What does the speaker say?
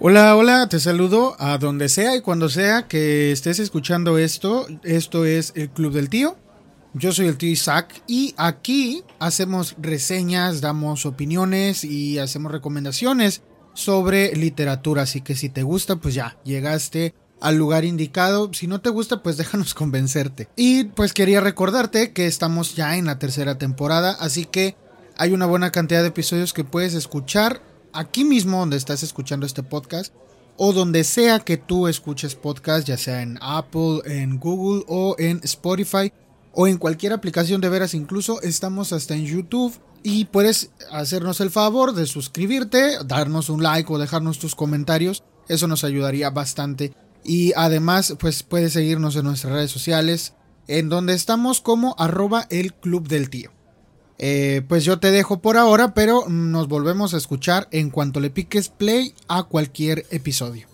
Hola, hola, te saludo a donde sea y cuando sea que estés escuchando esto. Esto es el Club del Tío. Yo soy el tío Isaac y aquí hacemos reseñas, damos opiniones y hacemos recomendaciones sobre literatura. Así que si te gusta, pues ya, llegaste al lugar indicado. Si no te gusta, pues déjanos convencerte. Y pues quería recordarte que estamos ya en la tercera temporada, así que hay una buena cantidad de episodios que puedes escuchar aquí mismo donde estás escuchando este podcast o donde sea que tú escuches podcast, ya sea en Apple, en Google o en Spotify o en cualquier aplicación de veras, incluso estamos hasta en YouTube y puedes hacernos el favor de suscribirte, darnos un like o dejarnos tus comentarios, eso nos ayudaría bastante y además pues puedes seguirnos en nuestras redes sociales en donde estamos como arroba el club del tío. Eh, pues yo te dejo por ahora, pero nos volvemos a escuchar en cuanto le piques play a cualquier episodio.